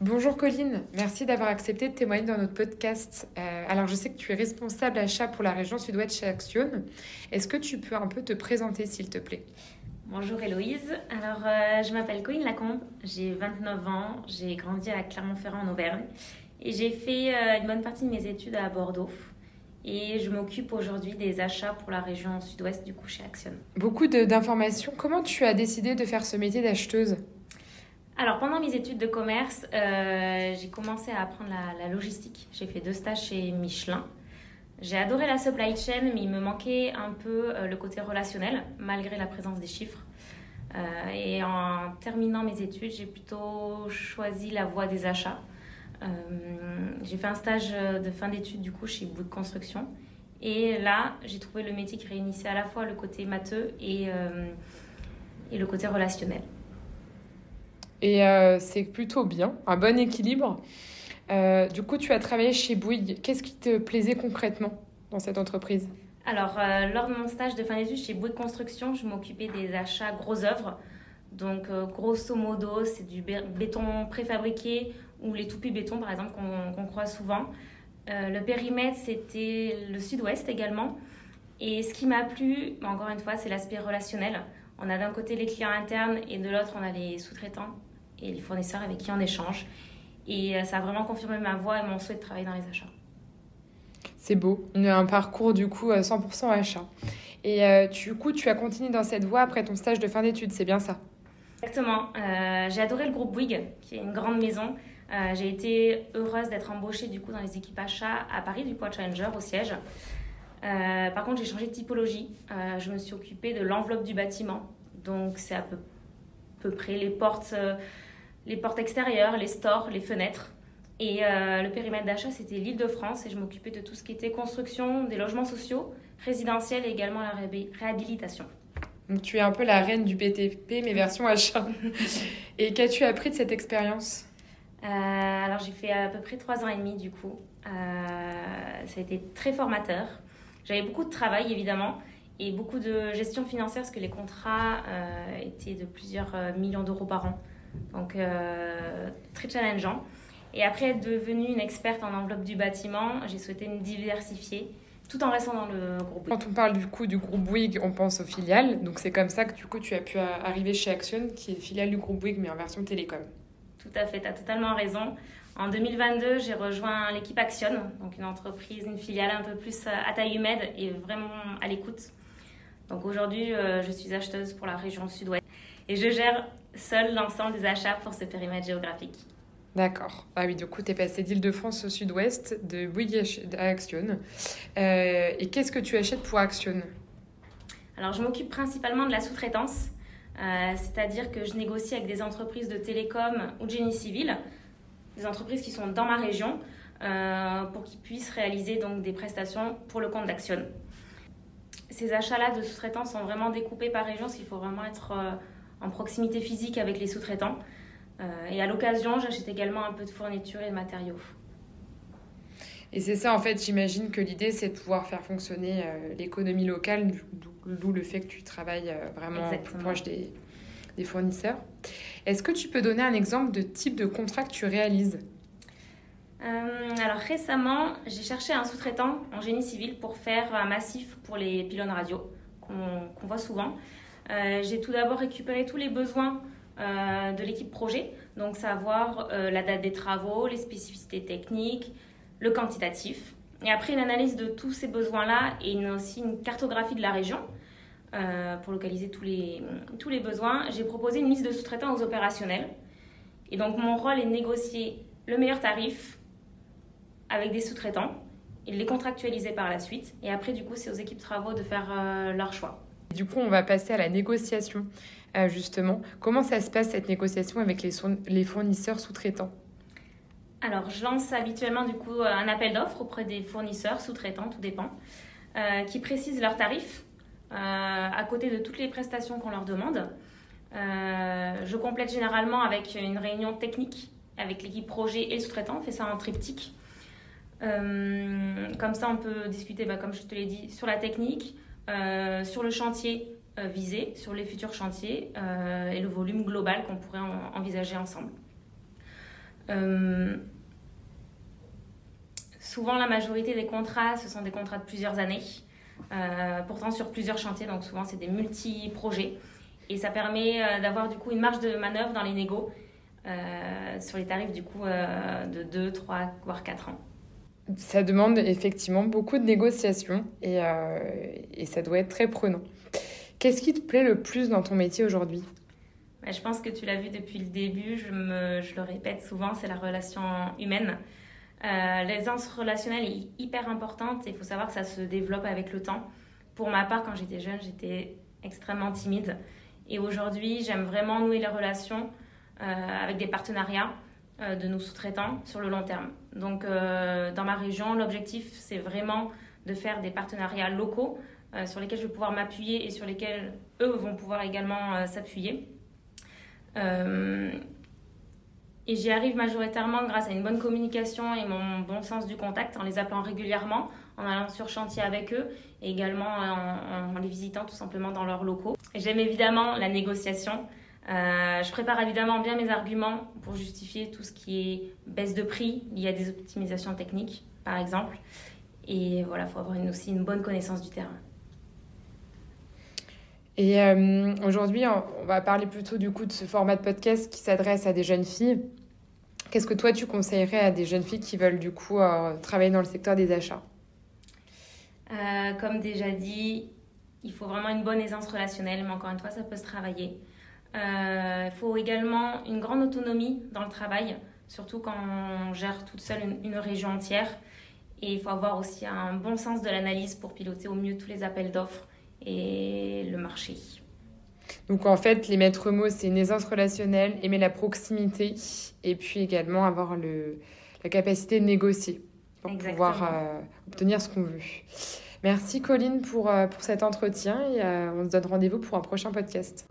Bonjour Colline, merci d'avoir accepté de témoigner dans notre podcast. Euh, alors je sais que tu es responsable achat pour la région sud-ouest chez Action. Est-ce que tu peux un peu te présenter s'il te plaît? Bonjour Héloïse, alors euh, je m'appelle Colline Lacombe, j'ai 29 ans, j'ai grandi à Clermont-Ferrand en Auvergne et j'ai fait euh, une bonne partie de mes études à Bordeaux et je m'occupe aujourd'hui des achats pour la région sud-ouest du coup chez Action. Beaucoup d'informations, comment tu as décidé de faire ce métier d'acheteuse? Alors, pendant mes études de commerce, euh, j'ai commencé à apprendre la, logistique. J'ai fait deux stages chez Michelin. J'ai adoré la supply chain, mais il me manquait un peu euh, le côté relationnel, malgré la présence des chiffres. Euh, et en terminant mes études, j'ai plutôt choisi la voie des achats. j'ai fait un stage de fin d'études du coup chez Bouygues Construction. Et là, j'ai trouvé le métier qui réunissait à la fois le côté matheux et le côté relationnel. Et euh, c'est plutôt bien, un bon équilibre. Euh, du coup, tu as travaillé chez Bouygues. Qu'est-ce qui te plaisait concrètement dans cette entreprise? Alors, euh, lors de mon stage de fin d'études chez Bouygues Construction, je m'occupais des achats gros œuvres. Donc, grosso modo, c'est du béton préfabriqué ou les toupis béton, par exemple, qu'on croit souvent. le périmètre, c'était le sud-ouest également. Et ce qui m'a plu, encore une fois, c'est l'aspect relationnel. On a d'un côté les clients internes et de l'autre, on a les sous-traitants et les fournisseurs avec qui on échange. Et euh, ça a vraiment confirmé ma voix et mon souhait de travailler dans les achats. C'est beau, un parcours du coup 100% euh, achat. Et euh, du coup, tu as continué dans cette voie après ton stage de fin d'études, c'est bien ça? Exactement. j'ai adoré le groupe Bouygues, qui est une grande maison. j'ai été heureuse d'être embauchée du coup dans les équipes achats à Paris, du coup à Challenger au siège. par contre, j'ai changé de typologie. je me suis occupée de l'enveloppe du bâtiment. Donc, c'est à peu, peu près les portes les portes extérieures, les stores, les fenêtres. Et euh, le périmètre d'achat, c'était l'île de France et je m'occupais de tout ce qui était construction des logements sociaux, résidentiels et également la réhabilitation. Donc tu es un peu la reine du BTP, mais version achat. et qu'as-tu appris de cette expérience? Euh, Alors j'ai fait à peu près trois ans et demi du coup. Euh, ça a été très formateur. J'avais beaucoup de travail évidemment et beaucoup de gestion financière parce que les contrats étaient de plusieurs millions d'euros par an. Donc, euh, très challengeant. Et après être devenue une experte en enveloppe du bâtiment, j'ai souhaité me diversifier tout en restant dans le groupe Bouygues. Quand on parle du coup du groupe Bouygues, on pense aux filiales. Donc c'est comme ça que du coup tu as pu arriver chez Action, qui est filiale du groupe Bouygues mais en version télécom. Tout à fait, tu as totalement raison. En 2022, j'ai rejoint l'équipe Action, donc une entreprise, une filiale un peu plus à taille humaine et vraiment à l'écoute. Donc aujourd'hui, euh, je suis acheteuse pour la région sud-ouest et je gère seul l'ensemble des achats pour ce périmètre géographique. D'accord. Ah oui, du coup, tu es passé d'Île-de-France au sud-ouest, de Bouygues à Action. Euh, et qu'est-ce que tu achètes pour Action? Alors, je m'occupe principalement de la sous-traitance, euh, c'est-à-dire que je négocie avec des entreprises de télécom ou de génie civil, des entreprises qui sont dans ma région, euh, pour qu'ils puissent réaliser donc des prestations pour le compte d'Action. Ces achats-là de sous-traitance sont vraiment découpés par région, parce qu'il faut vraiment être en proximité physique avec les sous-traitants. Euh, et à l'occasion, j'achète également un peu de fournitures et de matériaux. Et c'est ça, en fait, j'imagine que l'idée, c'est de pouvoir faire fonctionner euh, l'économie locale, d'où le fait que tu travailles euh, vraiment proche des, des fournisseurs. Est-ce que tu peux donner un exemple de type de contrat que tu réalises? Alors récemment, j'ai cherché un sous-traitant en génie civil pour faire un massif pour les pylônes radio qu'on voit souvent. Euh, j'ai tout d'abord récupéré tous les besoins euh, de l'équipe projet, donc savoir euh, la date des travaux, les spécificités techniques, le quantitatif. Et après une analyse de tous ces besoins-là et aussi une cartographie de la région pour localiser tous les, tous les besoins, j'ai proposé une liste de sous-traitants aux opérationnels. Et donc mon rôle est de négocier le meilleur tarif avec des sous-traitants de les contractualiser par la suite. Et après, du coup, c'est aux équipes travaux de faire leur choix. Du coup, on va passer à la négociation, euh, justement. Comment ça se passe cette négociation avec les, fournisseurs sous-traitants? Alors, je lance habituellement du coup un appel d'offres auprès des fournisseurs sous-traitants, tout dépend, euh, qui précisent leurs tarifs euh, à côté de toutes les prestations qu'on leur demande. je complète généralement avec une réunion technique avec l'équipe projet et le sous-traitant. On fait ça en triptyque. Comme ça, on peut discuter, bah, comme je te l'ai dit, sur la technique, euh, sur le chantier euh, visé, sur les futurs chantiers euh, et le volume global qu'on pourrait envisager ensemble. souvent, la majorité des contrats, ce sont des contrats de plusieurs années. pourtant sur plusieurs chantiers, donc souvent c'est des multi-projets. Et ça permet d'avoir du coup une marge de manœuvre dans les négos sur les tarifs du coup de 2, 3, voire 4 ans ça demande effectivement beaucoup de négociations et, euh, et ça doit être très prenant. Qu'est-ce qui te plaît le plus dans ton métier aujourd'hui? Je pense que tu l'as vu depuis le début, je, me, je le répète souvent, c'est la relation humaine. Euh, L'aisance relationnelle est hyper importante et il faut savoir que ça se développe avec le temps. Pour ma part, quand j'étais jeune, j'étais extrêmement timide. Et aujourd'hui, j'aime vraiment nouer les relations euh, avec des partenariats. Euh, de nos sous-traitants sur le long terme. Donc, euh, dans ma région, l'objectif, c'est vraiment de faire des partenariats locaux euh, sur lesquels je vais pouvoir m'appuyer et sur lesquels eux vont pouvoir également s'appuyer. et j'y arrive majoritairement grâce à une bonne communication et mon bon sens du contact en les appelant régulièrement, en allant sur chantier avec eux et également en, en les visitant tout simplement dans leurs locaux. J'aime évidemment la négociation. Euh, je prépare évidemment bien mes arguments pour justifier tout ce qui est baisse de prix y a des optimisations techniques, par exemple. Et voilà, il faut avoir aussi une bonne connaissance du terrain. Et euh, aujourd'hui, on va parler plutôt du coup de ce format de podcast qui s'adresse à des jeunes filles. Qu'est-ce que toi tu conseillerais à des jeunes filles qui veulent du coup euh, travailler dans le secteur des achats? Comme déjà dit, il faut vraiment une bonne aisance relationnelle, mais encore une fois, ça peut se travailler. Il euh, faut également une grande autonomie dans le travail, surtout quand on gère toute seule une, région entière. Et il faut avoir aussi un bon sens de l'analyse pour piloter au mieux tous les appels d'offres et le marché. Donc en fait, les maîtres mots, c'est une aisance relationnelle, aimer la proximité et puis également avoir le, la capacité de négocier pour pouvoir euh, obtenir ce qu'on veut. Merci Colline pour, euh, pour cet entretien et on se donne rendez-vous pour un prochain podcast.